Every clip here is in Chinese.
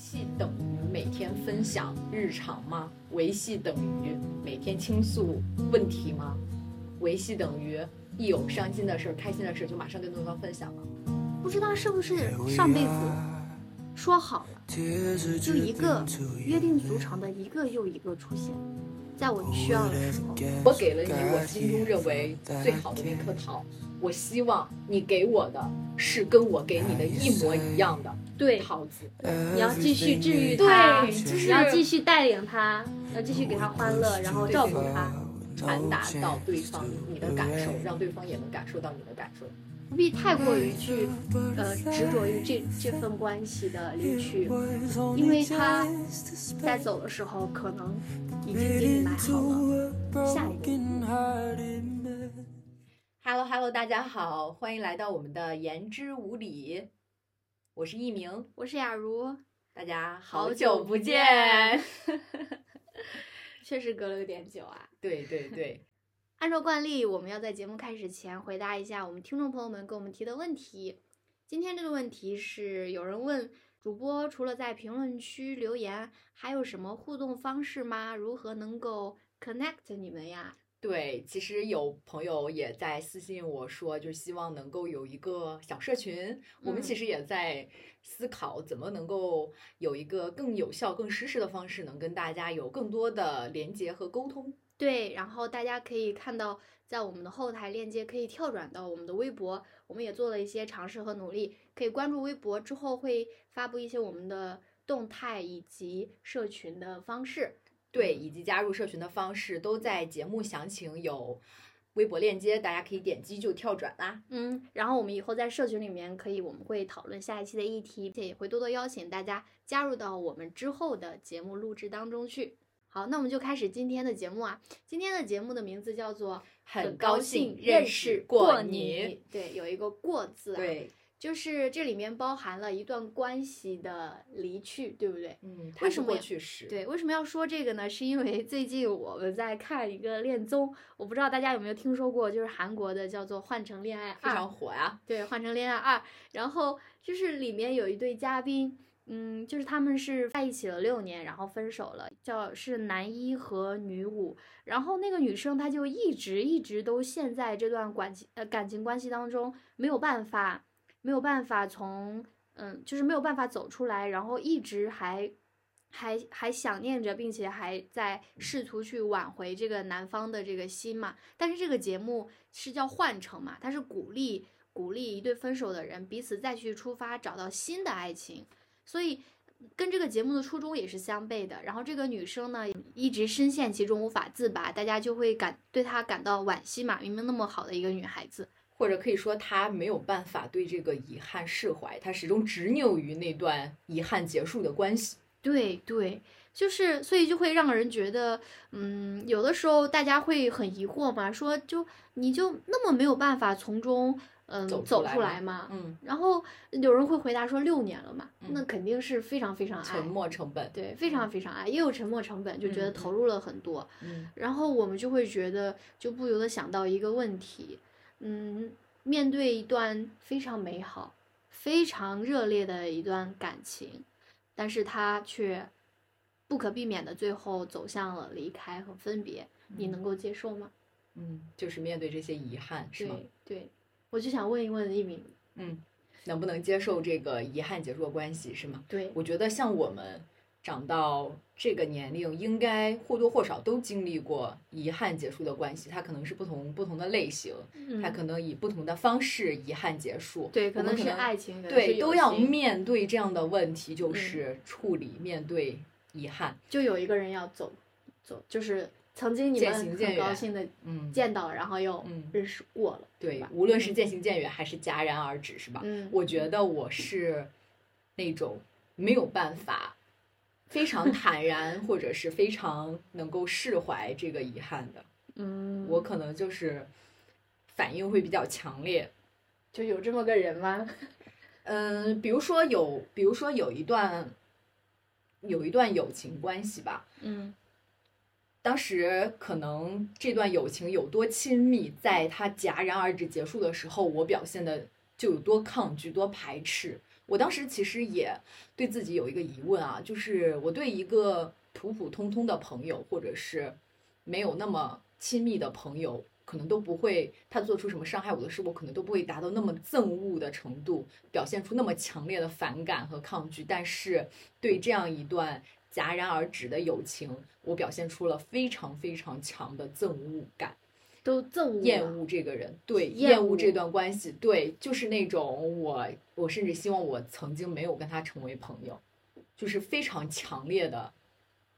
系等于每天分享日常吗？维系等于每天倾诉问题吗？维系等于一有伤心的事儿、开心的事儿就马上跟对方分享吗？不知道是不是上辈子说好了，就一个约定俗成的一个又一个出现，在我需要的时候，我给了你我心中认为最好的那颗桃，我希望你给我的是跟我给你的一模一样的对，桃子。你要继续治愈他，对就是你要继续带领他，要继续给他欢乐，然后照顾他，传达到对方你的感受，让对方也能感受到你的感受。不必太过于去呃执着于这这份关系的离去，因为他在走的时候可能已经给你买好了下一个。Hello Hello，大家好，欢迎来到我们的言之无理，我是一鸣，我是雅茹，大家好好久不见。确实隔了有点久啊。对对对，按照惯例，我们要在节目开始前回答一下我们听众朋友们给我们提的问题。今天这个问题是有人问主播，除了在评论区留言，还有什么互动方式吗？如何能够 connect 你们呀？对，其实有朋友也在私信我说，就希望能够有一个小社群。我们嗯其实也在思考怎么能够有一个更有效、更实时的方式，能跟大家有更多的连接和沟通。对，然后大家可以看到，在我们的后台链接可以跳转到我们的微博，我们也做了一些尝试和努力，可以关注微博，之后会发布一些我们的动态以及社群的方式。对，以及加入社群的方式都在节目详情有微博链接，大家可以点击就跳转啦。嗯，然后我们以后在社群里面可以，我们会讨论下一期的议题，且也会多多邀请大家加入到我们之后的节目录制当中去。好，那我们就开始今天的节目啊。今天的节目的名字叫做很高高兴认认识过你。对，有一个“过”字啊，，对，就是这里面包含了一段关系的离去，对不对？嗯，为什么。对，为什么要说这个呢？是因为最近我们在看一个恋综，我不知道大家有没有听说过，就是韩国的叫做《换乘恋爱二》，非常火呀。对，《换乘恋爱二》，然后就是里面有一对嘉宾，嗯，就是他们是在一起了六年，然后分手了，叫是男一和女五，然后那个女生她就一直一直都陷在这段感情呃感情关系当中，没有办法，没有办法从嗯，就是没有办法走出来，然后一直还。还还想念着，并且还在试图去挽回这个男方的这个心嘛。但是这个节目是叫换乘嘛，它是鼓励鼓励一对分手的人彼此再去出发，找到新的爱情，所以跟这个节目的初衷也是相悖的。然后这个女生呢，一直深陷其中无法自拔，大家就会感对她感到惋惜嘛。明明那么好的一个女孩子，或者可以说，他没有办法对这个遗憾释怀，他始终执拗于那段遗憾结束的关系。对对，就是所以就会让人觉得，嗯，有的时候大家会很疑惑嘛，说就你就那么没有办法从中嗯走出来吗？嗯，然后有人会回答说六年了嘛，那嗯肯定是非常非常爱沉，默成本。对，非常非常爱，也有沉没成本，就觉得嗯投入了很多。嗯然后我们就会觉得，就不由得想到一个问题，嗯，面对一段非常美好、非常热烈的一段感情，但是他却不可避免的最后走向了离开和分别，你能够接受吗？嗯，就是面对这些遗憾，是吗？对对，我就想问一问一鸣，嗯，能不能接受这个遗憾结束的关系，是吗？对，我觉得像我们长到这个年龄，应该或多或少都经历过遗憾结束的关系，它可能是不同不同的类型，它嗯，可能以不同的方式遗憾结束。对，可能是爱情，对，都要面对这样的问题，就嗯。是处理、面对遗憾。就有一个人要走走，就是曾经你渐们很高兴的嗯，见到，然后又嗯。认识过了，对吧，无论是？渐行渐远还是戛然而止，是吧？嗯，我觉得我是那种没有办法非常坦然，或者是非常能够释怀这个遗憾的。嗯，我可能就是反应会比较强烈。就有这么个人吗？嗯，比如说有，比如说有一段有一段友情关系吧，嗯当时可能这段友情有多亲密，在它戛然而止结束的时候，我表现的就有多抗拒、多排斥。我当时其实也对自己有一个疑问啊，就是我对一个普普通通的朋友，或者是没有那么亲密的朋友，可能都不会他做出什么伤害我的事，我可能都不会达到那么憎恶的程度，表现出那么强烈的反感和抗拒。但是对这样一段戛然而止的友情，我表现出了非常非常强的憎恶感。都憎恶厌恶这个人，对，厌恶这段关系，对，就是那种我，我甚至希望我曾经没有跟他成为朋友，就是非常强烈的、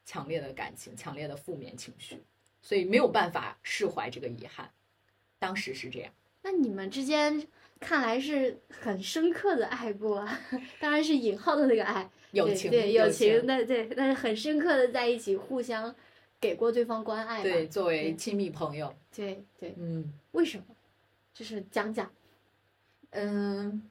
强烈的感情、强烈的负面情绪，所以没有办法释怀这个遗憾。当时是这样，那你们之间看来是很深刻的爱过啊，当然是引号的那个爱，友情，对友情，那，对，那是很深刻的在一起，互相给过对方关爱吧。对，作为亲密朋友，对对，嗯为什么？就是讲讲。嗯。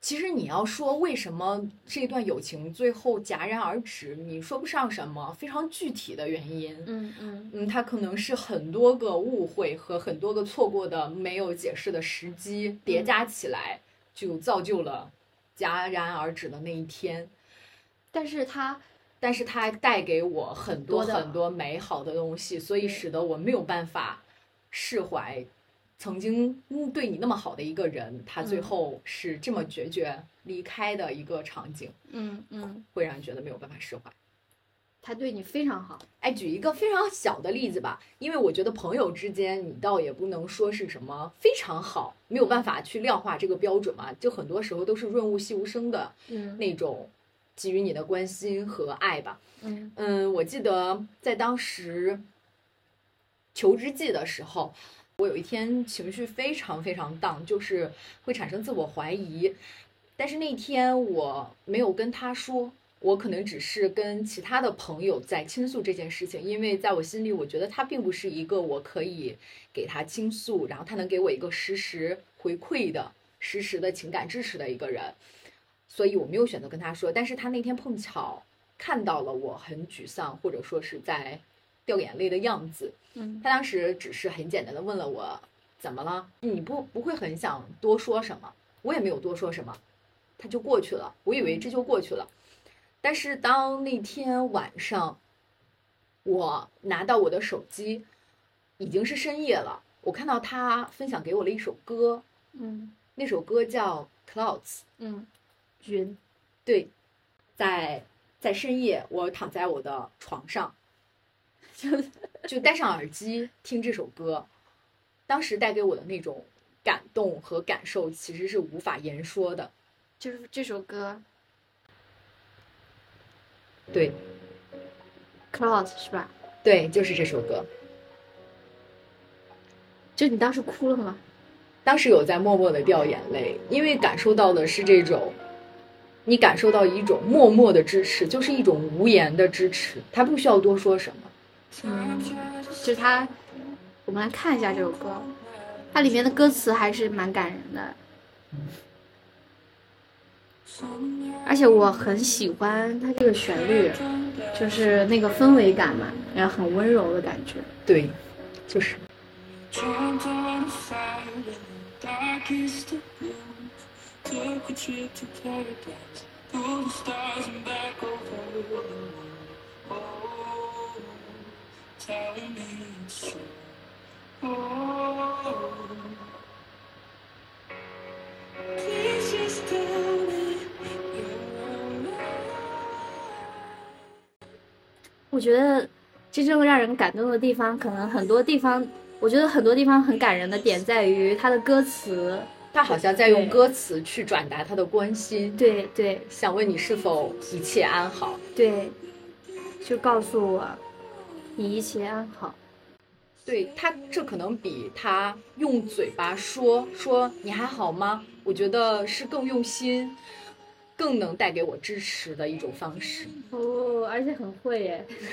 其实你要说为什么这段友情最后戛然而止，你说不上什么非常具体的原因。嗯嗯嗯，它可能是很多个误会和很多个错过的没有解释的时机叠加起来，就造就了戛然而止的那一天。但是他但是它带给我很多很多美好的东西，所以使得我没有办法释怀曾经嗯对你那么好的一个人，他最嗯后是这么决绝离开的一个场景，嗯嗯，会让人觉得没有办法释怀。他对你非常好。哎，举一个非常小的例子吧，因为我觉得朋友之间，你倒也不能说是什么非常好，没有办法去量化这个标准嘛，就很多时候都是润物细无声的嗯那种给予你的关心和爱吧。嗯嗯，我记得在当时求职季的时候，我有一天情绪非常非常荡，就是会产生自我怀疑。但是那天我没有跟他说，我可能只是跟其他的朋友在倾诉这件事情，因为在我心里，我觉得他并不是一个我可以给他倾诉，然后他能给我一个实时回馈的、实时的情感支持的一个人，所以我没有选择跟他说。但是他那天碰巧看到了我很沮丧，或者说是在掉眼泪的样子，嗯。他当时只是很简单的问了我怎么了，你不不会很想多说什么，我也没有多说什么，他就过去了，我以为这就过去了，但是当那天晚上，我拿到我的手机，已经是深夜了，我看到他分享给我了一首歌，嗯。那首歌叫《Clouds》，嗯，云。对，在在深夜，我躺在我的床上，就就戴上耳机听这首歌，当时带给我的那种感动和感受，其实是无法言说的。就是这首歌对，Clouds 是吧？对，就是这首歌。就你当时哭了吗？当时有在默默的掉眼泪，因为感受到的是这种，你感受到一种默默的支持，就是一种无言的支持，他不需要多说什么。嗯，就是他，我们来看一下这首歌，它里面的歌词还是蛮感人的，而且我很喜欢它这个旋律，就是那个氛围感嘛，然后很温柔的感觉。对，就是。Took a trip to paradise. Pulled the stars and back over the moon. Oh, tell me it's true. Oh, please just tell me you're alive. 我觉得真正让人感动的地方，可能很多地方，我觉得很多地方很感人的点在于它的歌词。他好像在用歌词去转达他的关心，对对想问你是否一切安好。对，就告诉我你一切安好。对他，这可能比他用嘴巴说说你还好吗？我觉得是更用心，更能带给我支持的一种方式。哦，而且很会耶，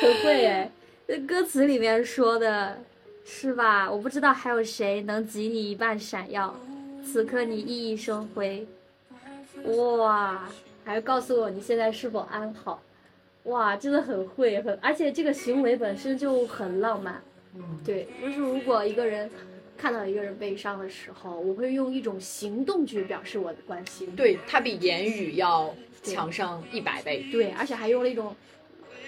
很会耶。这歌词里面说的是吧？我不知道还有谁能及你一半闪耀，此刻你熠熠生辉。哇，还告诉我你现在是否安好？哇，真的很会，很而且这个行为本身就很浪漫。嗯，对，就是如果一个人看到一个人悲伤的时候，我会用一种行动去表示我的关心。对他比言语要强上一百倍。对，而且还用了一种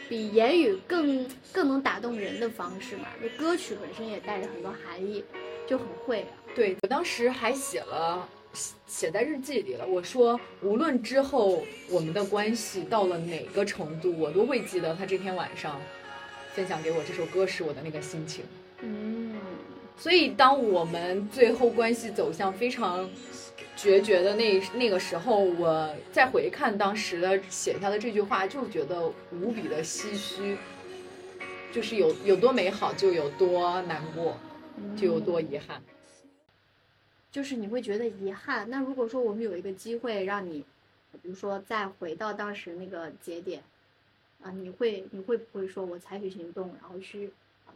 比言语更更能打动人的方式嘛。就歌曲本身也带着很多含义，就很会啊。对我当时还写了写写在日记里了，我说无论之后我们的关系到了哪个程度，我都会记得他这天晚上分享给我这首歌时我的那个心情。嗯，所以，当我们最后关系走向非常决绝的那那个时候，我再回看当时的写下的这句话，就觉得无比的唏嘘，就是有有多美好，就有多难过，就有多遗憾。就是你会觉得遗憾。那如果说我们有一个机会让你，比如说再回到当时那个节点，啊，你会你会不会说我采取行动，然后去啊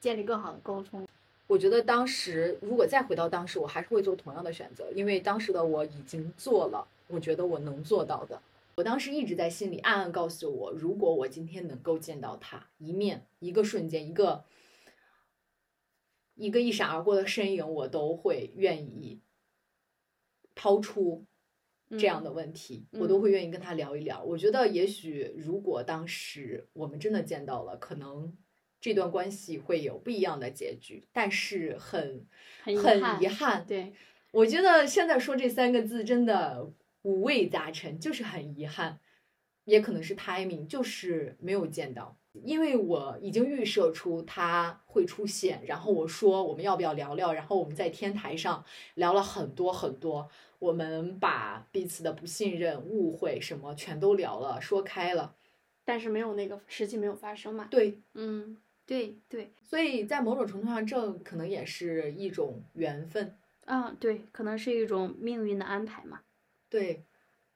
建立更好的沟通？我觉得当时如果再回到当时，我还是会做同样的选择，因为当时的我已经做了，我觉得我能做到的。我当时一直在心里暗暗告诉我，如果我今天能够见到他一面，一个瞬间，一个一个一闪而过的身影，我都会愿意抛出这样的问题，嗯我都会愿意跟他聊一聊。我觉得也许如果当时我们真的见到了，可能这段关系会有不一样的结局，但是很很遗憾。对，我觉得现在说这三个字真的五味杂陈，就是很遗憾，也可能是 timing，就是没有见到。因为我已经预设出他会出现，然后我说我们要不要聊聊，然后我们在天台上聊了很多很多，我们把彼此的不信任、误会什么全都聊了，说开了。但是没有那个实际没有发生嘛。对，嗯，对对，所以在某种程度上，这可能也是一种缘分。啊对，可能是一种命运的安排嘛。对，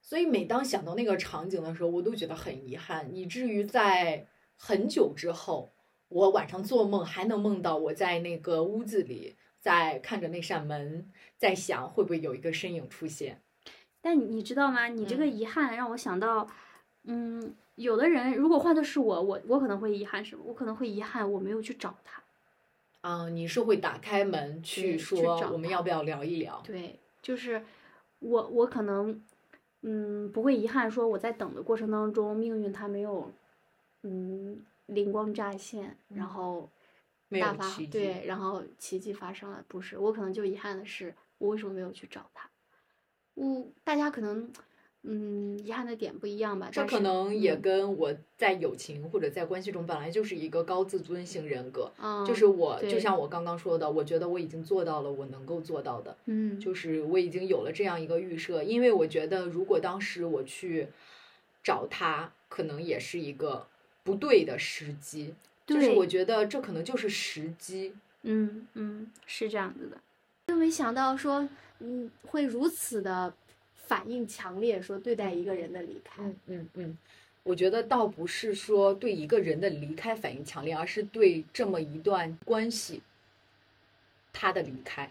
所以每当想到那个场景的时候，我都觉得很遗憾，以至于在很久之后，我晚上做梦还能梦到我在那个屋子里，在看着那扇门，在想会不会有一个身影出现。但你你知道吗？你这个嗯遗憾让我想到，嗯，有的人如果换的是我，我我可能会遗憾什么？我可能会遗憾我没有去找他。啊、你是会打开门去去说我们要不要聊一聊？对，就是我我可能，嗯，不会遗憾说我在等的过程当中，命运它没有，嗯，灵光乍现，然嗯后没大发有对，然后奇迹发生了，不是，我可能就遗憾的是我为什么没有去找他。我大家可能，嗯，遗憾的点不一样吧，这可能也嗯。跟我在友情或者在关系中本来就是一个高自尊型人格，嗯，就是我就像我刚刚说的，我觉得我已经做到了我能够做到的，嗯，就是我已经有了这样一个预设，因为我觉得如果当时我去找他，可能也是一个不对的时机，就是我觉得这可能就是时机。嗯嗯，是这样子的，就没想到说，嗯，会如此的反应强烈，说对待一个人的离开。嗯嗯嗯，我觉得倒不是说对一个人的离开反应强烈，而是对这么一段关系，他的离开，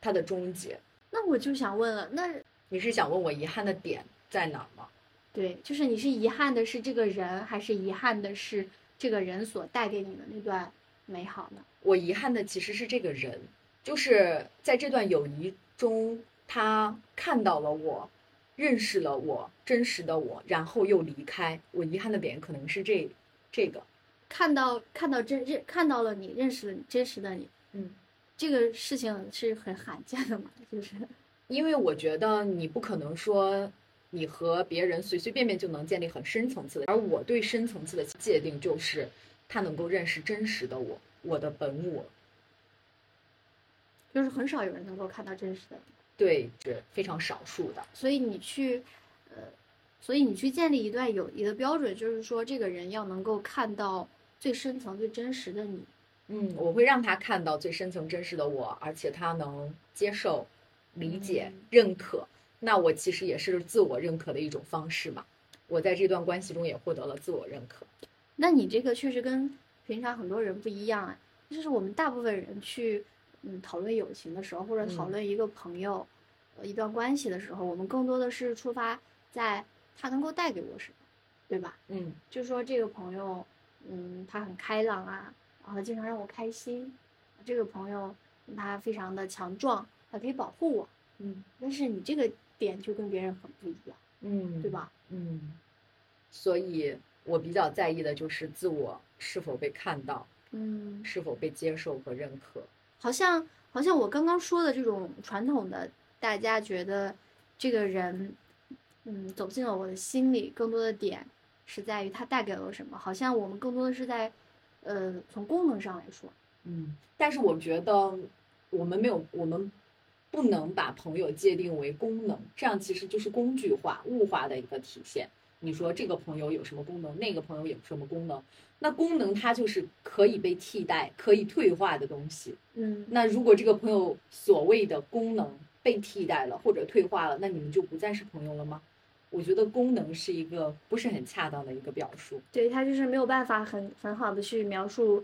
他的终结。那我就想问了，那你是想问我遗憾的点在哪儿吗？对，就是你是遗憾的是这个人，还是遗憾的是这个人所带给你的那段美好呢？我遗憾的其实是这个人，就是在这段友谊中，他看到了我，认识了我，真实的我，然后又离开。我遗憾的点可能是这这个，看到看到真认看到了你，认识了你真实的你，嗯，这个事情是很罕见的嘛，就是因为我觉得你不可能说你和别人随随便便就能建立很深层次的，而我对深层次的界定就是他能够认识真实的我，我的本我，就是很少有人能够看到真实的你。对，是非常少数的。所以你去，呃，所以你去建立一段友谊的标准，就是说这个人要能够看到最深层、最真实的你。嗯，我会让他看到最深层真实的我，而且他能接受、理解、嗯认可。那我其实也是自我认可的一种方式嘛。我在这段关系中也获得了自我认可。那你这个确实跟平常很多人不一样啊，就是我们大部分人去嗯讨论友情的时候，或者讨嗯论一个朋友、呃一段关系的时候，我们更多的是出发在他能够带给我什么，对吧？嗯就说这个朋友，嗯，他很开朗啊，然后经常让我开心。这个朋友，他非常的强壮，他可以保护我，嗯但是你这个点就跟别人很不一样，嗯对？吧？嗯，所以我比较在意的就是自我是否被看到，嗯，是否被接受和认可。好像好像我刚刚说的这种传统的，大家觉得这个人，嗯，走进了我的心里，更多的点是在于他带给了什么。好像我们更多的是在，呃，从功能上来说，嗯，但是我觉得我们没有，我们不能把朋友界定为功能，这样其实就是工具化、物化的一个体现。你说这个朋友有什么功能，那个朋友有什么功能？那功能它就是可以被替代、可以退化的东西。嗯那如果这个朋友所谓的功能被替代了或者退化了，那你们就不再是朋友了吗？我觉得功能是一个不是很恰当的一个表述。对它就是没有办法很很好的去描述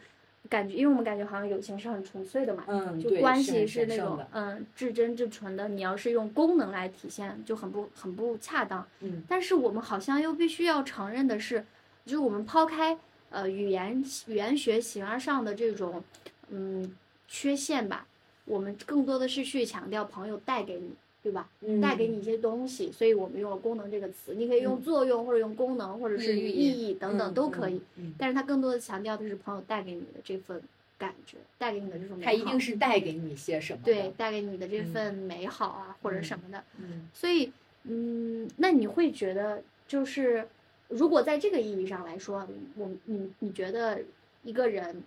感觉，因为我们感觉好像友情是很纯粹的嘛，嗯，就，关系是那种。嗯至真至纯的。你要是用功能来体现，就很不很不恰当。嗯但是我们好像又必须要承认的是，就是我们抛开呃语言语言学形而上的这种嗯缺陷吧，我们更多的是去强调朋友带给你，对吧？嗯，带给你一些东西，所以我们用了“功能”这个词，你可以用嗯作用或者用功能，或者是意义意等等嗯都可以。。嗯，但是它更多的强调的是朋友带给你的这份感觉，带给你的这种美好。它一定是带给你些什么。对，带给你的这嗯份美好啊，或者什么的。嗯所以，嗯，那你会觉得，就是如果在这个意义上来说，我你你觉得一个人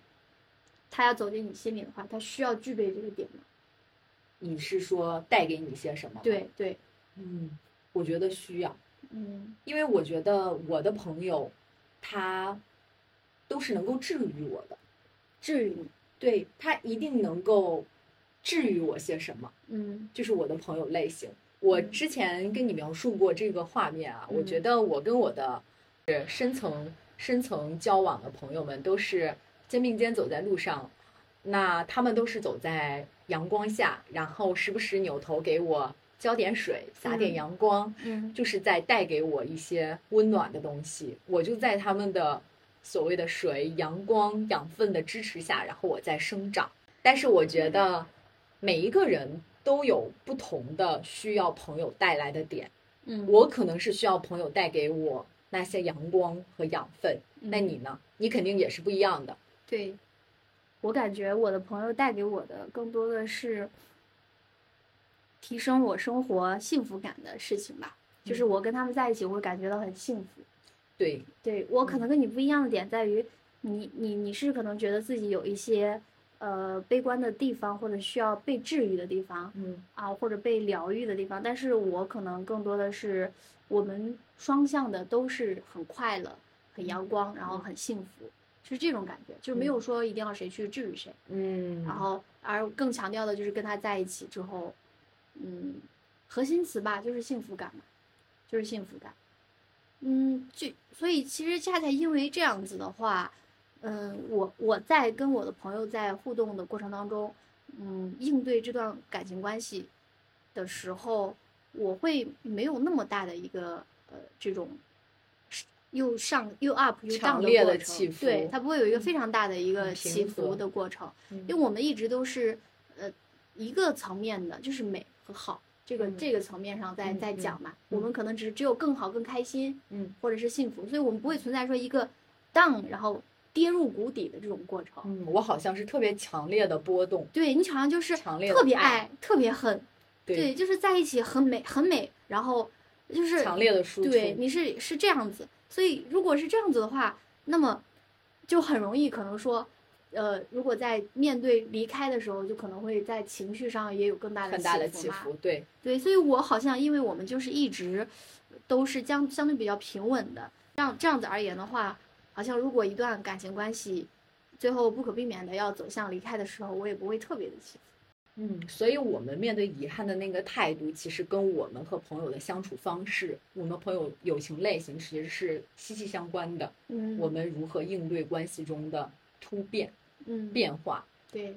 他要走进你心里的话，他需要具备这个点吗？你是说带给你些什么？，对对，嗯，我觉得需要，嗯。因为我觉得我的朋友，他都是能够治愈我的，治愈你，对他一定能够治愈我些什么，嗯。就是我的朋友类型。我嗯。之前跟你描述过这个画面啊，我嗯。觉得我跟我的是深层深层交往的朋友们都是肩并肩走在路上，那他们都是走在阳光下，然后时不时扭头给我浇点水，洒点嗯阳光，嗯就是在带给我一些温暖的东西。我就在他们的所谓的水、阳光、养分的支持下，然后我在生长。但是我觉得每一个人都有不同的需要朋友带来的点。嗯，我可能是需要朋友带给我那些阳光和养分，那嗯你呢？你肯定也是不一样的。对，我感觉我的朋友带给我的更多的是提升我生活幸福感的事情吧。就是嗯我跟他们在一起，我会感觉到很幸福。对，对我可嗯能跟你不一样的点在于，你你你是可能觉得自己有一些呃悲观的地方，或者需要被治愈的地方嗯啊，或者被疗愈的地方，但是我可能更多的是我们双向的都是很快乐、很阳光，然后很幸福，就是这种感觉，就是没有说一定要谁去治愈谁，嗯，然后而更强调的就是跟他在一起之后，嗯，核心词吧就是幸福感嘛，就是幸福感。嗯，就所以其实恰恰因为这样子的话，嗯，我我在跟我的朋友在互动的过程当中，嗯，应对这段感情关系的时候，我会没有那么大的一个呃这种又上又 up 又 down 的过程起伏对，它不会有一个非常大的一个起伏的过程。嗯因为我们一直都是呃一个层面的，就是美和好这个、嗯这个层面上在在讲嘛。嗯我们可能只只有更好、更开心，嗯或者是幸福，所以我们不会存在说一个 down 然后跌入谷底的这种过程。嗯，我好像是特别强烈的波动，对你好像就是强烈特别爱爱、特别恨，对，就是在一起很美很美，然后就是强烈的输出，对，你是是这样子，所以如果是这样子的话，那么就很容易可能说，呃，如果在面对离开的时候，就可能会在情绪上也有更大的很大的起伏，对，对，所以我好像因为我们就是一直都是相相对比较平稳的，这样这样子而言的话，好像如果一段感情关系最后不可避免的要走向离开的时候，我也不会特别的起伏。嗯，所以我们面对遗憾的那个态度，其实跟我们和朋友的相处方式，我们朋友友情类型其实是息息相关的。嗯，我们如何应对关系中的突变、嗯变化？对，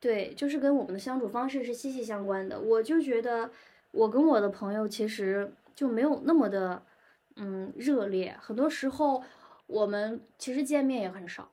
对，就是跟我们的相处方式是息息相关的。我就觉得，我跟我的朋友其实就没有那么的，嗯，热烈。很多时候，我们其实见面也很少。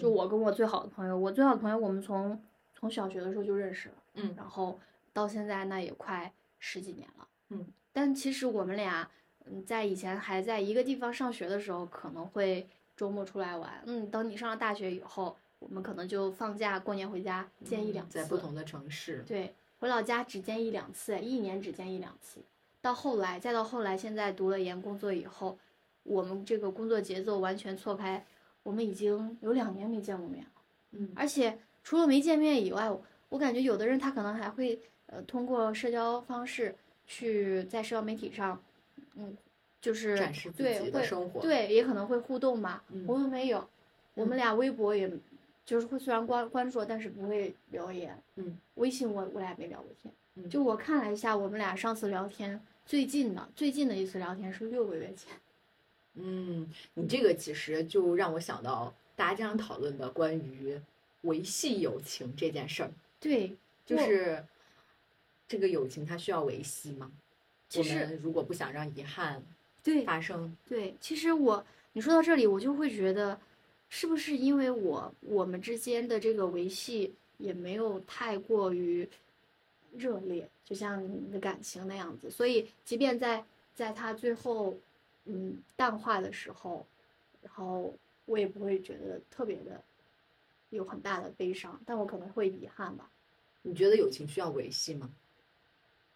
就嗯我跟我最好的朋友，我最好的朋友，我们从从小学的时候就认识了，嗯然后到现在那也快十几年了，嗯，但其实我们俩，嗯，在以前还在一个地方上学的时候，可能会周末出来玩，嗯，等你上了大学以后，我们可能就放假过年回家见一两次，嗯在不同的城市，对，回老家只见一两次，一年只见一两次。到后来，再到后来，现在读了研工作以后，我们这个工作节奏完全错开，我们已经有两年没见过面了。嗯而且除了没见面以外，我我感觉有的人他可能还会呃通过社交方式去在社交媒体上，嗯，就是展示自己的生活，，对，也可能会互动嘛。嗯我们没有，我们嗯俩微博也，就是会虽然关关注，但是不会留言。嗯，微信我我俩也没聊过天。嗯就我看了一下，我们俩上次聊天最近的最近的一次聊天是六个月前。嗯，你这个其实就让我想到大家经常讨论的关于维系友情这件事儿，对，就是这个友情它需要维系吗？我其实们如果不想让遗憾对发生，对，其实我你说到这里，我就会觉得，是不是因为我我们之间的这个维系也没有太过于热烈，就像你的感情那样子，所以即便在在他最后嗯淡化的时候，然后我也不会觉得特别的有很大的悲伤，但我可能会遗憾吧。你觉得友情需要维系吗？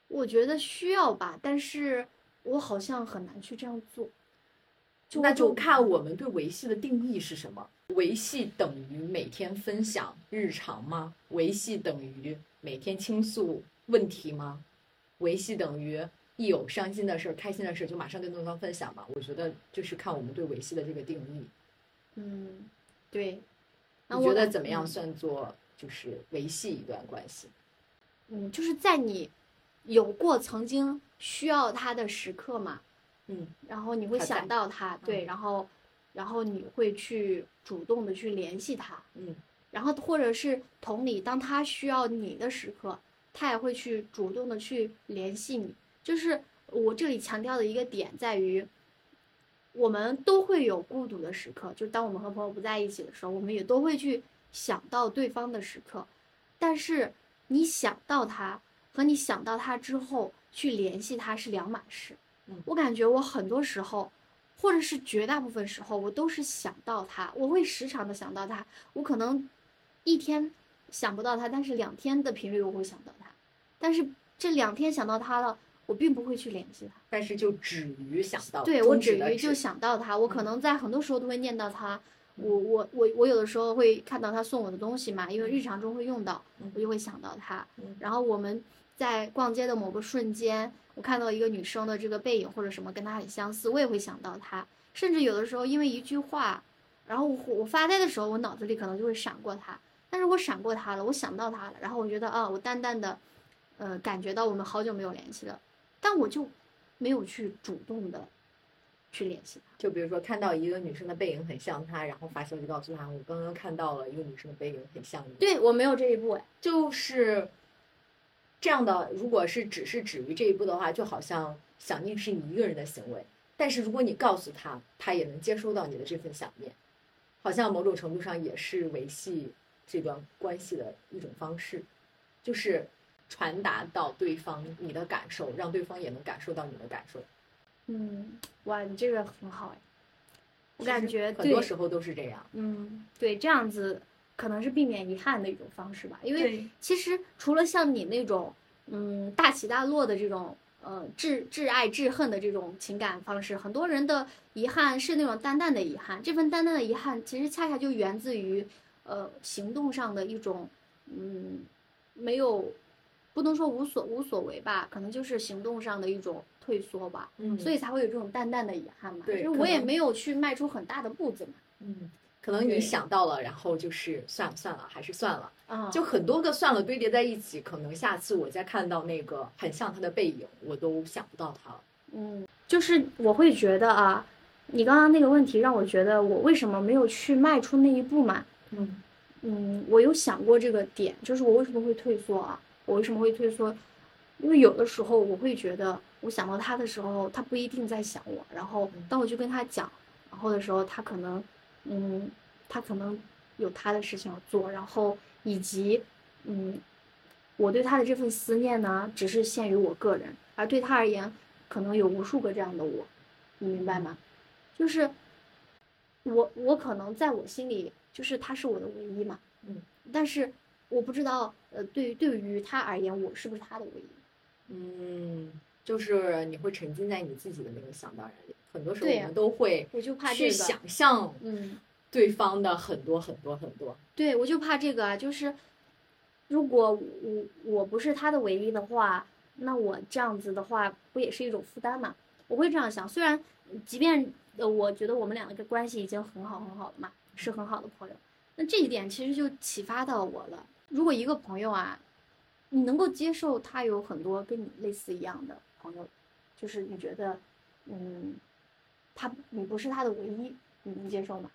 我觉得需要吧，但是我好像很难去这样做。那就看我们对维系的定义是什么。维系等于每天分享日常吗？维系等于每天倾诉问题吗？维系等于一有伤心的事儿、开心的事儿就马上跟对方分享吗？我觉得就是看我们对维系的这个定义。嗯，对。那你觉得怎么样嗯算作就是维系一段关系？嗯，就是在你有过曾经需要他的时刻嘛，嗯，然后你会想到他，对，嗯然后然后你会去主动的去联系他，嗯，然后或者是同理，当他需要你的时刻，他也会去主动的去联系你。就是我这里强调的一个点在于，我们都会有孤独的时刻，就是当我们和朋友不在一起的时候，我们也都会去想到对方的时刻，但是你想到他和你想到他之后去联系他是两码事。嗯。我感觉我很多时候，或者是绝大部分时候，我都是想到他，我会时常的想到他，我可能一天想不到他，但是两天的频率我会想到他，但是这两天想到他了，我并不会去联系他。但是就止于想到，对我止于就想到他，我可嗯能在很多时候都会念到他。嗯我我我我有的时候会看到他送我的东西嘛，因为嗯日常中会用到，嗯我就会想到他嗯。然后我们在逛街的某个瞬间，我看到一个女生的这个背影或者什么跟她很相似，我也会想到她。甚至有的时候因为一句话，然后我我发呆的时候，我脑子里可能就会闪过她。但是我闪过她了，我想到她了，然后我觉得啊，我淡淡的，呃，感觉到我们好久没有联系了，但我就没有去主动的去联系他。就比如说看到一个女生的背影很像他，然后发消息告诉他，我刚刚看到了一个女生的背影很像你。对我没有这一步哎，就是这样的。如果是只是止于这一步的话，就好像想念是你一个人的行为。但是如果你告诉他，他也能接收到你的这份想念，好像某种程度上也是维系这段关系的一种方式，就是传达到对方你的感受，让对方也能感受到你的感受。嗯，哇，你这个很好哎，我感觉很多时候都是这样。嗯，对，这样子可能是避免遗憾的一种方式吧。因为其实除了像你那种，嗯，大起大落的这种，呃，挚挚爱挚恨的这种情感方式，很多人的遗憾是那种淡淡的遗憾。这份淡淡的遗憾，其实恰恰就源自于，呃，行动上的一种，嗯，没有，不能说无所无所谓吧，可能就是行动上的一种退缩吧。嗯所以才会有这种淡淡的遗憾嘛。对我也没有去迈出很大的步子嘛。嗯，可能你想到了，然后就是算了算了，还是算了。啊，就很多个算了堆叠在一起，可能下次我再看到那个很像他的背影，我都想不到他了。嗯，就是我会觉得啊，你刚刚那个问题让我觉得我为什么没有去迈出那一步嘛？嗯嗯，我有想过这个点，就是我为什么会退缩啊？我为什么会退缩？因为有的时候我会觉得，我想到他的时候，他不一定在想我，然后嗯当我去跟他讲，然后的时候，他可能，嗯，他可能有他的事情要做，然后以及嗯，我对他的这份思念呢，只是限于我个人，而对他而言，可能有无数个这样的我，你明白吗？就是我我可能在我心里，就是他是我的唯一嘛，嗯，但是我不知道，呃，对于对于他而言，我是不是他的唯一？嗯，就是你会沉浸在你自己的那个想当然里，很多时候我们都会我就怕这去个，想象嗯。对方的很多很多很多。对，我就怕这个啊，就是如果我我不是他的唯一的话，那我这样子的话，不也是一种负担嘛？我会这样想，虽然即便呃，我觉得我们两个的关系已经很好很好了嘛，是很好的朋友，那这一点其实就启发到我了。如果一个朋友啊，你能够接受他有很多跟你类似一样的朋友，就是你觉得，嗯，他你不是他的唯一，你能接受吗？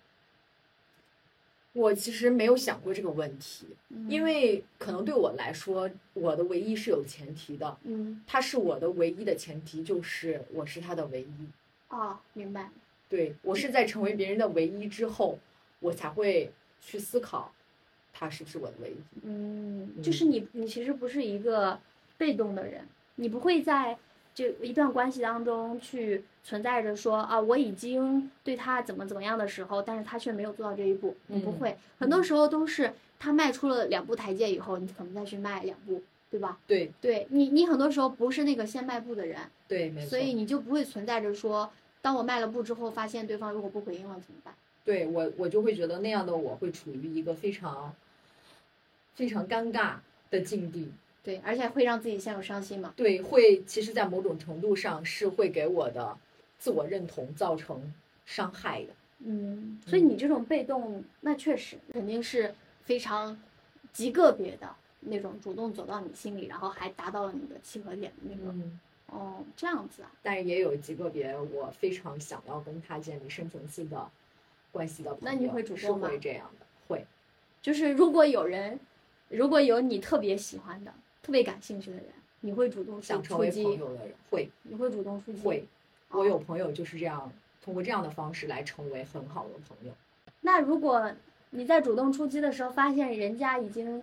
我其实没有想过这个问题，因嗯为可能对我来说，我的唯一是有前提的，嗯他是我的唯一的前提，就是我是他的唯一。哦，明白。对我是在成为别人的唯一之后，我才会去思考，他是不是我的唯一。嗯，嗯就是你，你其实不是一个被动的人，你不会在这一段关系当中去存在着说啊，我已经对他怎么怎么样的时候，但是他却没有做到这一步，你不嗯会，很多时候都是他迈出了两步台阶以后，你可能再去迈两步，对吧？对对你，你很多时候不是那个先迈步的人，对，没错。所以你就不会存在着说，当我迈了步之后，发现对方如果不回应了怎么办？对我我就会觉得那样的我会处于一个非常非常尴尬的境地。对，而且会让自己陷入伤心嘛。对，会其实，在某种程度上是会给我的自我认同造成伤害的。嗯，所以你这种被动，那确实肯定是非常极个别的那种主动走到你心里，然后还达到了你的契合点的那个。嗯，哦，这样子啊。但是也有极个别我非常想要跟他建立深层次的关系的朋友，那你会主是动吗会这样的，会。就是如果有人，如果有你特别喜欢的、特别感兴趣的人，你会主动想成为朋友的人会你会主动出击。会，哦我有朋友就是这样，通过这样的方式来成为很好的朋友。那如果你在主动出击的时候，发现人家已经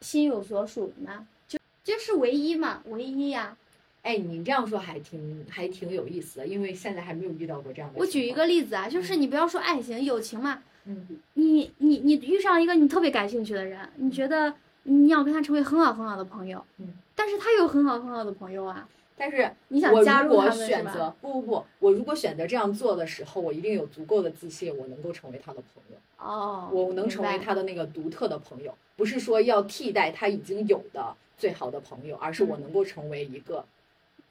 心有所属呢？就就是唯一嘛，唯一呀、哎，你这样说还挺还挺有意思的，因为现在还没有遇到过这样的。我举一个，例子啊，就是你不要说爱情、友情嘛，嗯，你你你遇上一个你特别感兴趣的人，你觉得你要跟他成为很好很好的朋友，嗯，但是他有很好很好的朋友啊，但是你想我加入他们选择不不不，我如果选择这样做的时候，我一定有足够的自信，我能够成为他的朋友，哦，我能成为他的那个独特的朋友，不是说要替代他已经有的最好的朋友，而是我嗯能够成为一个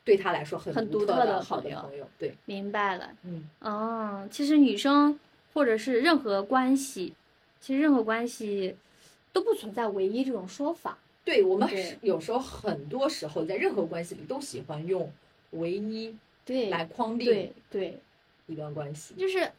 对他来说很很独独特的的好的朋友。对，明白了。嗯，哦，其实女生或者是任何关系，其实任何关系都不存在唯一这种说法。对我们是有时候很多时候在任何关系里都喜欢用唯一对，来框定对对，一段关系。就是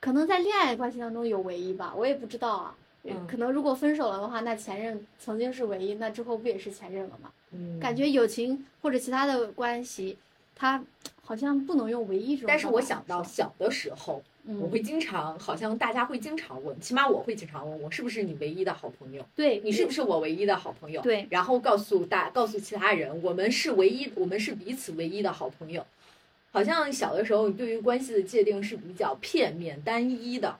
可能在恋爱关系当中有唯一吧，我也不知道啊。嗯可能如果分手了的话，那前任曾经是唯一，那之后不也是前任了吗？嗯，感觉友情或者其他的关系，它好像不能用唯一这种。但是我想到，小的时候，嗯，我会经常，好像大家会经常问，起码我会经常问我是不是你唯一的好朋友，对你是不是我唯一的好朋友？对然后告诉大，告诉其他人，我们是唯一，我们是彼此唯一的好朋友。好像小的时候，你对于关系的界定是比较片面、单一的。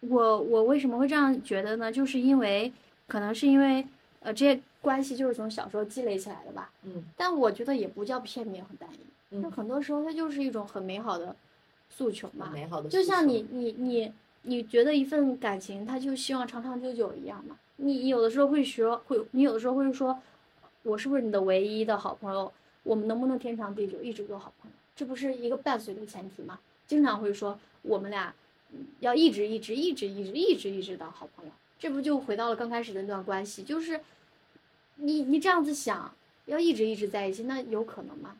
我我为什么会这样觉得呢？就是因为可能是因为呃这些关系就是从小时候积累起来的吧。嗯但我觉得也不叫片面和单一，那嗯，很多时候它就是一种很美好的诉求嘛。美好的，就像你你你你觉得一份感情，他就希望长长久久一样嘛。你有的时候会学会，你有的时候会说，我是不是你的唯一的好朋友？我们能不能天长地久，一直做好朋友？这不是一个伴随的前提吗？经常会说我们俩嗯要一直一直一直一直一直一直的好朋友，这不就回到了刚开始的那段关系？就是你你这样子想，要一直一直在一起，那有可能吗？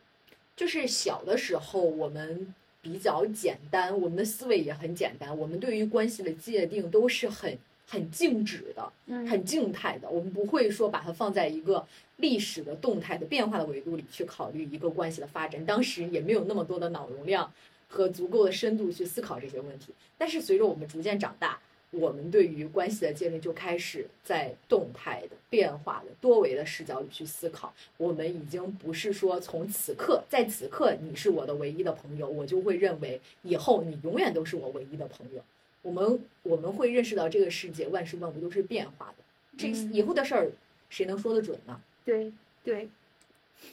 就是小的时候，我们比较简单，我们的思维也很简单，我们对于关系的界定都是很很静止的，嗯很静态的。我们不会说把它放在一个历史的动态的变化的维度里去考虑一个关系的发展。当时也没有那么多的脑容量和足够的深度去思考这些问题。但是随着我们逐渐长大，我们对于关系的建立就开始在动态的、变化的、多维的视角里去思考。我们已经不是说从此刻，在此刻你是我的唯一的朋友，我就会认为以后你永远都是我唯一的朋友。我们我们会认识到这个世界万事万物都是变化的，这嗯以后的事儿谁能说得准呢？对对，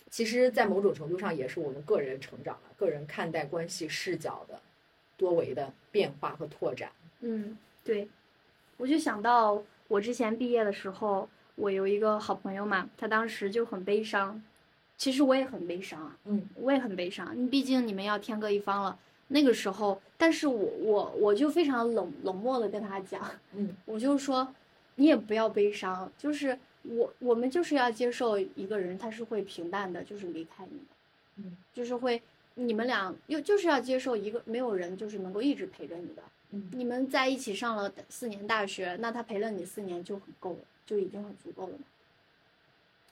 其实，在某种程度上，也是我们个人成长了、个人看待关系视角的多维的变化和拓展。嗯，对，我就想到我之前毕业的时候，我有一个好朋友嘛，他当时就很悲伤，其实我也很悲伤啊，嗯我也很悲伤，你毕竟你们要天各一方了。那个时候，但是我我我就非常冷冷漠的跟他讲，嗯。我就说，你也不要悲伤，就是我我们就是要接受一个人他是会平淡的，就是离开你的，嗯，就是会你们俩又就是要接受一个没有人就是能够一直陪着你的，嗯你们在一起上了四年大学，那他陪了你四年就很够了，就已经很足够了。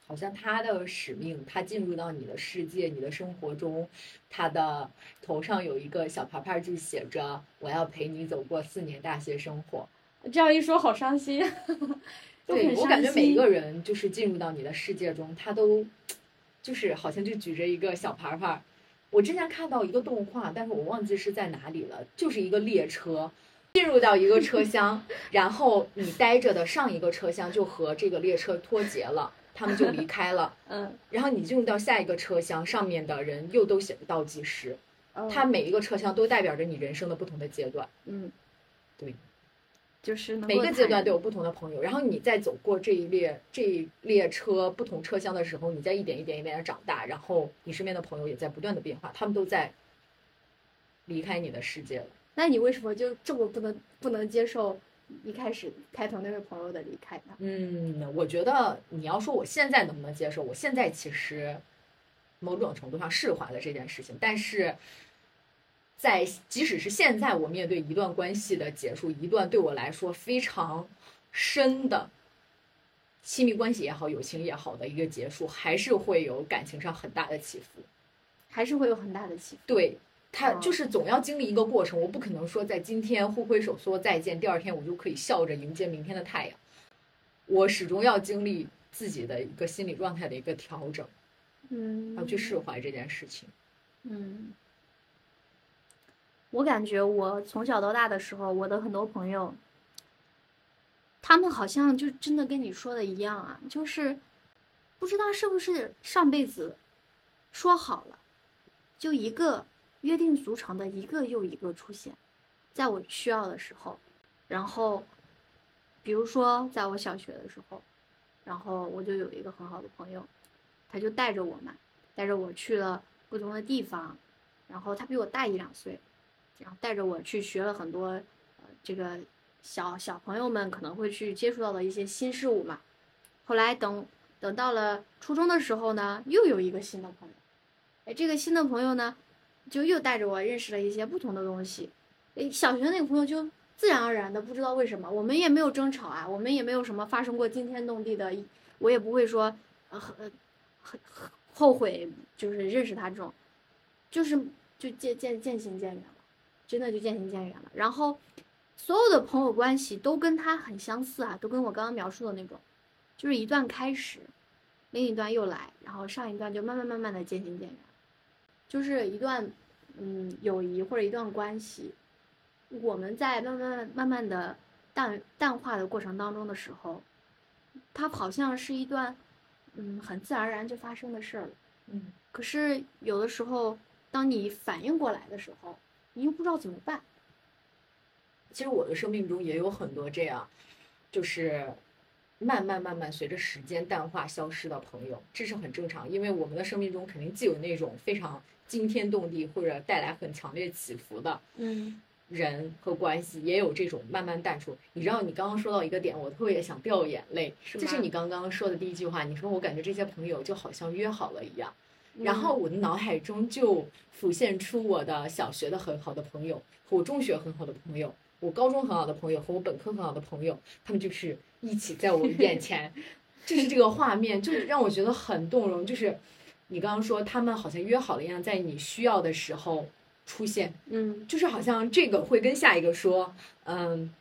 好像他的使命，他进入到你的世界、你的生活中，他的头上有一个小牌牌，就写着“我要陪你走过四年大学生活这样一说，好伤心。”。就很对我感觉每一个人就是进入到你的世界中，他都 就是好像就举着一个小牌牌。我之前看到一个动画，但是我忘记是在哪里了，就是一个列车。进入到一个车厢，然后你待着的上一个车厢就和这个列车脱节了，他们就离开了。嗯，然后你进入到下一个车厢，上面的人又都写着倒计时，哦它每一个车厢都代表着你人生的不同的阶段，嗯，对，就是能每个阶段都有不同的朋友。然后你在走过这一列这一列车不同车厢的时候，你在一点一点一点的长大，然后你身边的朋友也在不断的变化，他们都在离开你的世界了。那你为什么就这么不能不能接受一开始开头那位朋友的离开呢？嗯，我觉得你要说我现在能不能接受，我现在其实某种程度上释怀了这件事情，但是在即使是现在，我面对一段关系的结束，一段对我来说非常深的亲密关系也好，友情也好的一个结束，还是会有感情上很大的起伏。还是会有很大的起伏。对。他哦就是总要经历一个过程，我不可能说在今天挥挥手说再见，第二天我就可以笑着迎接明天的太阳。我始终要经历自己的一个心理状态的一个调整，嗯，要去释怀这件事情。嗯，我感觉我从小到大的时候，我的很多朋友，他们好像就真的跟你说的一样啊，就是不知道是不是上辈子说好了，就一个约定俗成的一个又一个出现，在我需要的时候，然后比如说在我小学的时候，然后我就有一个很好的朋友，他就带着我嘛，带着我去了不同的地方，然后他比我大一两岁，然后带着我去学了很多，呃，这个小小朋友们可能会去接触到的一些新事物嘛。后来等等到了初中的时候呢，又有一个新的朋友，哎，这个新的朋友呢，就又带着我认识了一些不同的东西。哎，小学那个朋友就自然而然的，不知道为什么，我们也没有争吵啊，我们也没有什么发生过惊天动地的，我也不会说，呃，很很很后悔，就是认识他这种，就是就渐渐渐行渐远，真的就渐行渐远了。然后所有的朋友关系都跟他很相似啊，都跟我刚刚描述的那种，就是一段开始，另一段又来，然后上一段就慢慢慢慢的渐行渐远，就是一段嗯友谊或者一段关系，我们在慢慢慢慢的淡淡化的过程当中的时候，它好像是一段嗯很自然而然就发生的事儿了。嗯，可是有的时候，当你反应过来的时候，你又不知道怎么办。其实我的生命中也有很多这样，就是慢慢慢慢随着时间淡化消失的朋友，这是很正常，因为我们的生命中肯定既有那种非常惊天动地或者带来很强烈起伏的嗯人和关系，也有这种慢慢淡出。你知道，你刚刚说到一个点，我特别想掉眼泪，是吗这是你刚刚说的第一句话。你说我感觉这些朋友就好像约好了一样，嗯然后我的脑海中就浮现出我的小学的很好的朋友和我中学很好的朋友。我高中很好的朋友和我本科很好的朋友，他们就是一起在我眼前，就是这个画面，就是让我觉得很动容。就是你刚刚说他们好像约好了一样，在你需要的时候出现，嗯就是好像这个会跟下一个说，嗯，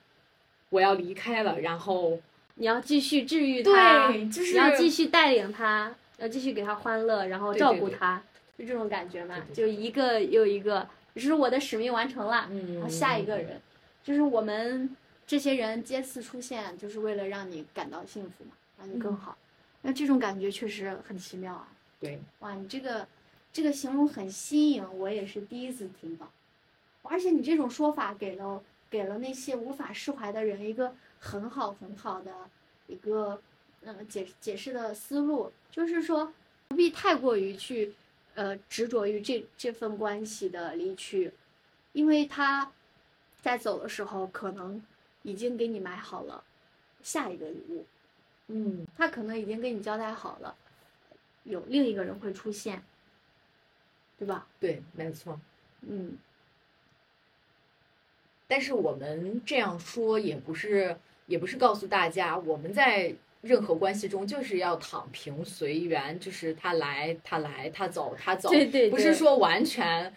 我要离开了，然后你要继续治愈他，对，就是你要继续带领他，要继续给他欢乐，然后照对对对顾他，就这种感觉嘛，就一个又一个，就是我的使命完成了，嗯，然后下一个人，就是我们这些人接次出现，就是为了让你感到幸福嘛，让你更嗯好。那这种感觉确实很奇妙啊！对，哇，你这个这个形容很新颖，我也是第一次听到。而且你这种说法给了给了那些无法释怀的人一个很好很好的一个嗯、呃解解释的思路，就是说不必太过于去呃执着于这这份关系的离去，因为他在走的时候可能已经给你买好了下一个礼物，嗯，他可能已经跟你交代好了，有另一个人会出现，对吧？对，没错。嗯，但是我们这样说也不是，也不是告诉大家我们在任何关系中就是要躺平随缘，就是他来他来他走他走，对对对不是说完全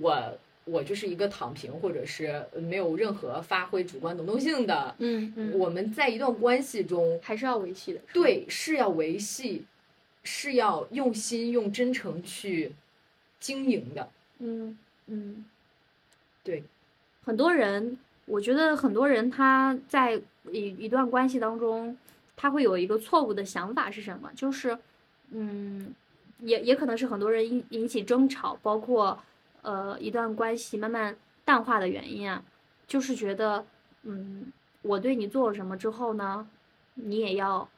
我我就是一个躺平，或者是没有任何发挥主观能动性的。嗯嗯，我们在一段关系中，还是要维系的。对是要维系，是要用心用真诚去经营的。嗯嗯，对，很多人，我觉得很多人他在一一段关系当中，他会有一个错误的想法是什么？就是，嗯，也也可能是很多人引引起争吵，包括呃一段关系慢慢淡化的原因啊，就是觉得，嗯，我对你做了什么之后呢，你也要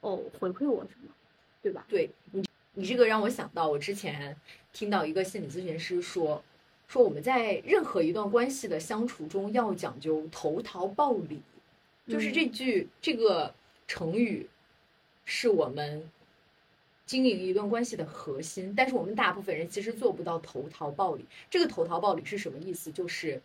哦回馈我什么，对吧？对你，你这个让我想到，我之前听到一个心理咨询师说，说我们在任何一段关系的相处中要讲究投桃报李，就是嗯这句这个成语，是我们经营一段关系的核心。但是我们大部分人其实做不到投桃报李。这个投桃报李是什么意思？就是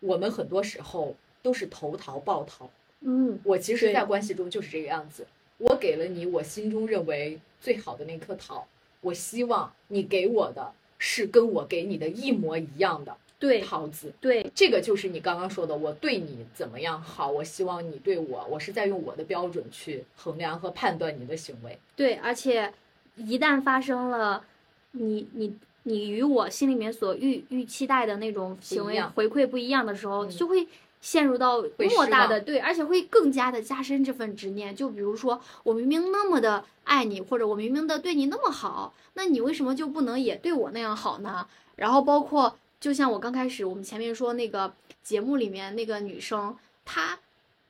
我们很多时候都是投桃报桃。嗯我其实，在关系中就是这个样子。我给了你我心中认为最好的那颗桃，我希望你给我的是跟我给你的一模一样的对桃子。对这个就是你刚刚说的，我对你怎么样好，我希望你对我，我是在用我的标准去衡量和判断你的行为。对，而且一旦发生了你你你与我心里面所预预期待的那种行为回馈不一样的时候，嗯就会陷入到莫大的对，而且会更加的加深这份执念。就比如说，我明明那么的爱你，或者我明明的对你那么好，那你为什么就不能也对我那样好呢？然后包括就像我刚开始我们前面说那个节目里面那个女生，她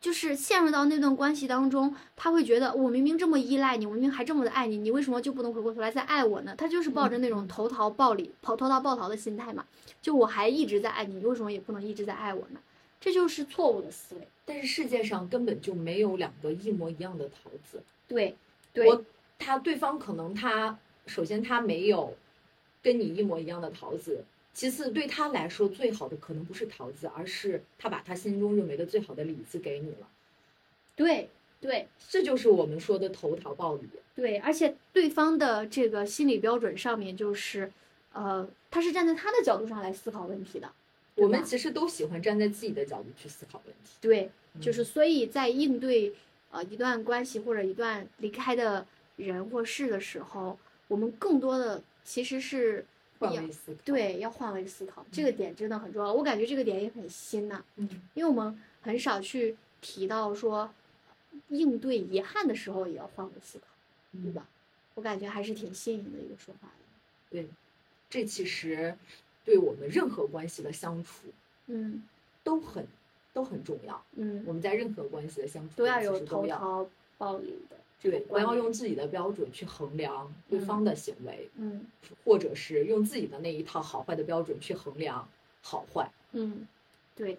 就是陷入到那段关系当中，她会觉得我明明这么依赖你，我明明还这么的爱你，你为什么就不能回过头来再爱我呢？她就是抱着那种投桃报李、跑投桃报桃的心态嘛，就我还一直在爱你，你为什么也不能一直在爱我呢？这就是错误的思维。但是世界上根本就没有两个一模一样的桃子。对，对，我他对方可能他首先他没有跟你一模一样的桃子，其次对他来说最好的可能不是桃子，而是他把他心中认为的最好的李子给你了。对，对，这就是我们说的投桃报李。对，而且对方的这个心理标准上面就是，呃，他是站在他的角度上来思考问题的。我们其实都喜欢站在自己的角度去思考问题。对，就是嗯所以在应对呃一段关系或者一段离开的人或事的时候，我们更多的其实是要换位思考。，对要换位思考，这个点真的很重要。我感觉这个点也很新呐、嗯，因为我们很少去提到说应对遗憾的时候也要换位思考，对嗯吧？我感觉还是挺新颖的一个说法的。对，这其实对我们任何关系的相处嗯都很都很重要。嗯，我们在任何关系的相处都要其有投桃报李的。对，不要用自己的标准去衡量对方的行为，嗯。或者是用自己的那一套好坏的标准去衡量好坏。嗯，对，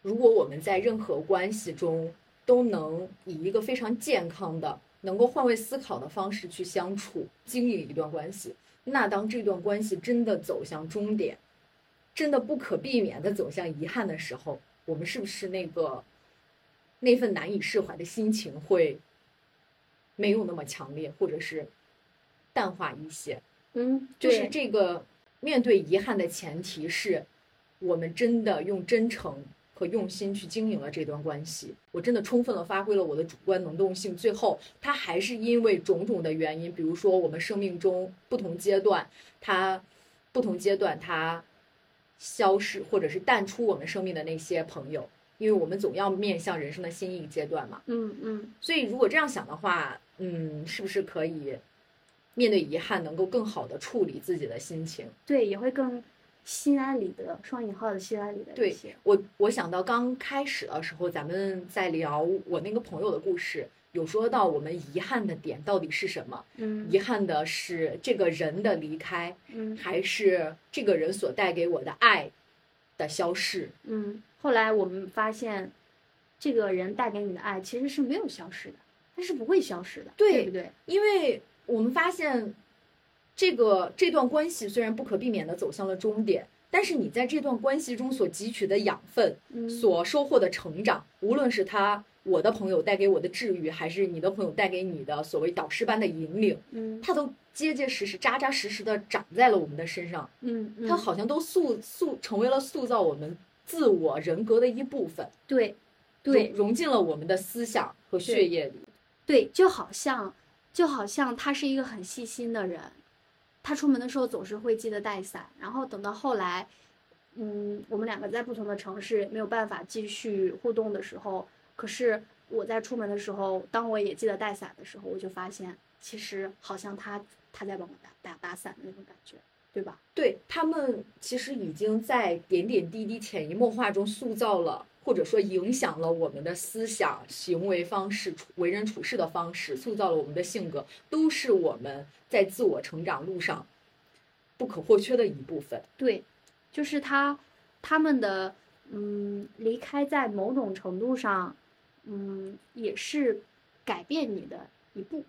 如果我们在任何关系中都能以一个非常健康的、能够换位思考的方式去相处、经营一段关系，那当这段关系真的走向终点，真的不可避免的走向遗憾的时候，我们是不是那个那份难以释怀的心情会没有那么强烈，或者是淡化一些？嗯，就是这个面对遗憾的前提是，我们真的用真诚和用心去经营了这段关系。我真的充分的发挥了我的主观能动性，最后他还是因为种种的原因，比如说我们生命中不同阶段，他不同阶段他消失或者是淡出我们生命的那些朋友，因为我们总要面向人生的新一阶段嘛。嗯嗯，所以如果这样想的话，嗯，是不是可以面对遗憾，能够更好的处理自己的心情？对，也会更心安理得，双引号的心安理得对。我我想到刚开始的时候，咱们在聊我那个朋友的故事，有说到我们遗憾的点到底是什么？嗯遗憾的是这个人的离开，嗯还是这个人所带给我的爱的消逝？嗯。后来我们发现，这个人带给你的爱其实是没有消失的，它是不会消失的，对对不对？因为我们发现，这个这段关系虽然不可避免的走向了终点，但是你在这段关系中所汲取的养分，嗯所收获的成长，无论是他我的朋友带给我的治愈，还是你的朋友带给你的所谓导师般的引领，嗯它都结结实实、扎扎实实的长在了我们的身上，嗯嗯，它好像都塑塑成为了塑造我们自我人格的一部分，对对融融进了我们的思想和血液里。对，就好像就好像他是一个很细心的人，他出门的时候总是会记得带伞，然后等到后来，嗯，我们两个在不同的城市没有办法继续互动的时候，可是我在出门的时候，当我也记得带伞的时候，我就发现其实好像他他在帮我打打打伞的那种感觉，对吧？对他们其实已经在点点滴滴、潜移默化中塑造了，或者说影响了我们的思想、行为方式、处为人处事的方式，塑造了我们的性格，都是我们在自我成长路上不可或缺的一部分。对，就是他他们的嗯离开，在某种程度上，嗯也是改变你的一步，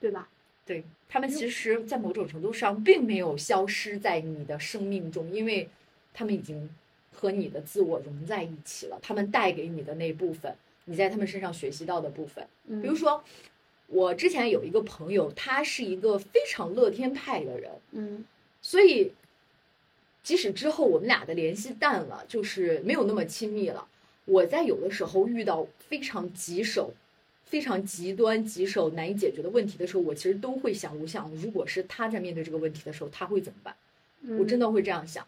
对吧？对他们，其实，在某种程度上并没有消失在你的生命中，因为他们已经和你的自我融在一起了。他们带给你的那部分，你在他们身上学习到的部分。嗯，比如说，我之前有一个朋友，他是一个非常乐天派的人，嗯所以即使之后我们俩的联系淡了，就是没有那么亲密了，我在有的时候遇到非常棘手、非常极端、棘手、难以解决的问题的时候，我其实都会想，我想如果是他在面对这个问题的时候，他会怎么办？嗯，我真的会这样想。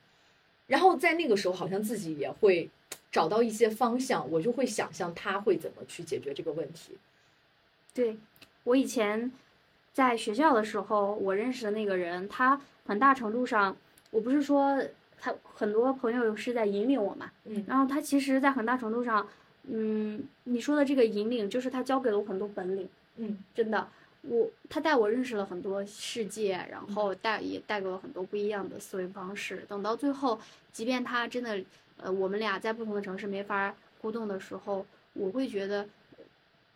然后在那个时候，好像自己也会找到一些方向，我就会想象他会怎么去解决这个问题。对我以前在学校的时候，我认识的那个人，他很大程度上，我不是说他很多朋友是在引领我嘛，嗯然后他其实，在很大程度上，嗯，你说的这个引领，就是他教给了我很多本领，嗯真的，我他带我认识了很多世界，然后带也带给我很多不一样的思维方式。等到最后，即便他真的，呃，我们俩在不同的城市没法互动的时候，我会觉得，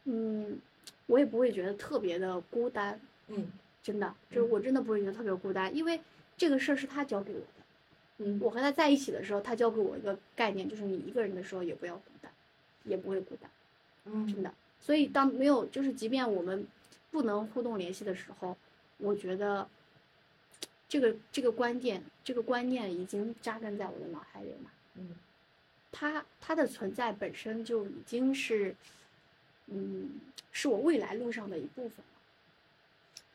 嗯，我也不会觉得特别的孤单，嗯真的，就是我真的不会觉得特别孤单，因为这个事儿是他教给我的。嗯我和他在一起的时候，他教给我一个概念，就是你一个人的时候也不要孤单，也不会孤单。真嗯的。所以当没有，就是即便我们不能互动联系的时候，我觉得这个这个观点，这个观念已经扎根在我的脑海里了。嗯它它的存在本身就已经是，嗯，是我未来路上的一部分了。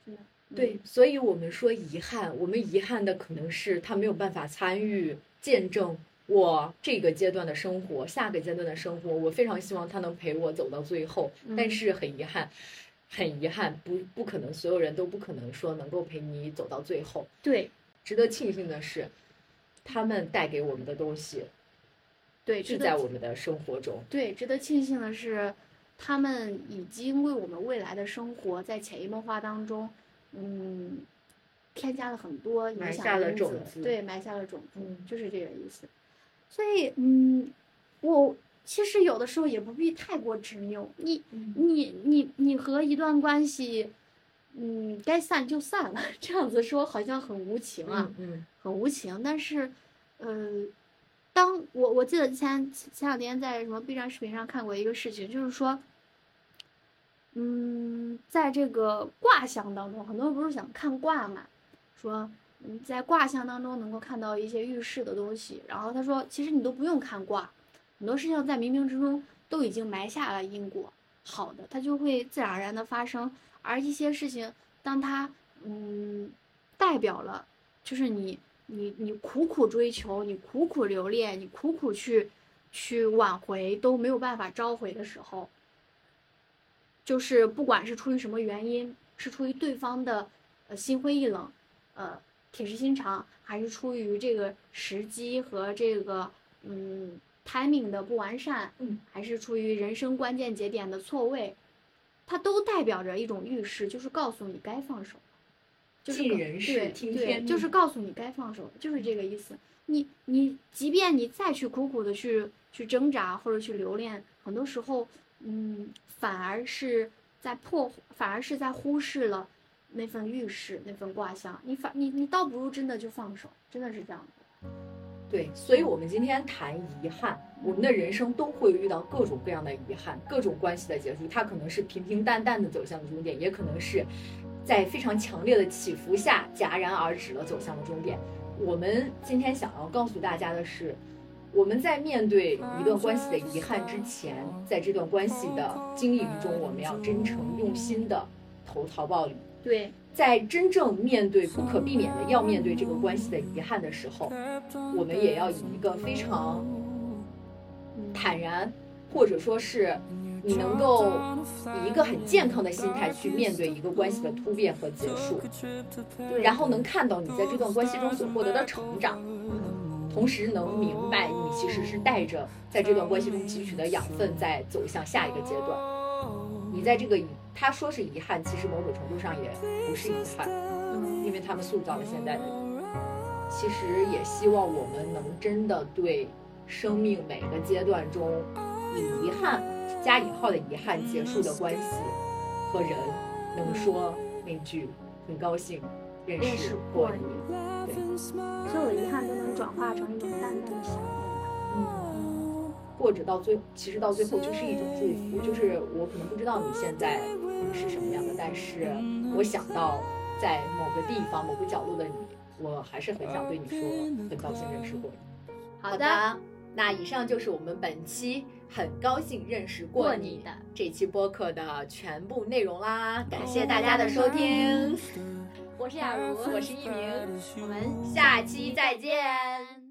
真的，对，所以我们说遗憾，我们遗憾的可能是他没有办法参与见证我这个阶段的生活，下个阶段的生活。我非常希望他能陪我走到最后，但嗯是很遗憾，很遗憾，不不可能，所有人都不可能说能够陪你走到最后。对值得庆幸的是，他们带给我们的东西对，是在我们的生活中。对，值得庆幸的是，他们已经为我们未来的生活在潜移默化当中，嗯，添加了很多影响埋下了种子对，埋下了种子，嗯就是这个意思。所以，嗯，我其实有的时候也不必太过执拗，你嗯你你你和一段关系，嗯，该散就散了，这样子说好像很无情啊。嗯很无情，但是，呃，当我我记得前前两天在什么 B 站视频上看过一个事情，就是说，嗯，在这个卦象当中，很多人不是想看卦嘛，说嗯，在卦象当中能够看到一些预示的东西，然后他说，其实你都不用看卦，很多事情在冥冥之中都已经埋下了因果，好的，它就会自然而然的发生。而一些事情，当它嗯代表了，就是你你你苦苦追求，你苦苦留恋，你苦苦去去挽回都没有办法召回的时候，就是不管是出于什么原因，是出于对方的呃心灰意冷，呃铁石心肠，还是出于这个时机和这个嗯 timing 的不完善，嗯，还是出于人生关键节点的错位，它都代表着一种预示，就是告诉你该放手，就是人事对对，听天命就是告诉你该放手，就是这个意思。你你即便你再去苦苦的去去挣扎或者去留恋，很多时候，嗯，反而是在破，反而是在忽视了那份预示，那份卦象。你反你你倒不如真的就放手，真的是这样子。对，所以我们今天谈遗憾，我们的人生都会遇到各种各样的遗憾，各种关系的结束，它可能是平平淡淡的走向终点，也可能是在非常强烈的起伏下戛然而止了走向了终点。我们今天想要告诉大家的是，我们在面对一段关系的遗憾之前，在这段关系的经营中，我们要真诚用心的投桃报李。对，在真正面对不可避免的要面对这个关系的遗憾的时候，我们也要以一个非常嗯，坦然，或者说是你能够以一个很健康的心态去面对一个关系的突变和结束，然后能看到你在这段关系中所获得的成长，同时能明白你其实是带着在这段关系中汲取的养分在走向下一个阶段。你在这个遗，他说是遗憾，其实某种程度上也不是遗憾，嗯因为他们塑造了现在的你。其实也希望我们能真的对生命每个阶段中以遗憾加引号的遗憾结束的关系和人，能说那句很高兴认认识识过过你。对，所有的遗憾都能转化成一种淡淡的想念或者到最，其实到最后就是一种祝福，就是我可能不知道你现在是什么样的，但是我想到在某个地方、某个角落的你，我还是很想对你说，很高兴认识过你。好的，那以上就是我们本期很高兴认识过你的这期播客的全部内容啦，感谢大家的收听，我是雅茹，我是一鸣，我们下期再见。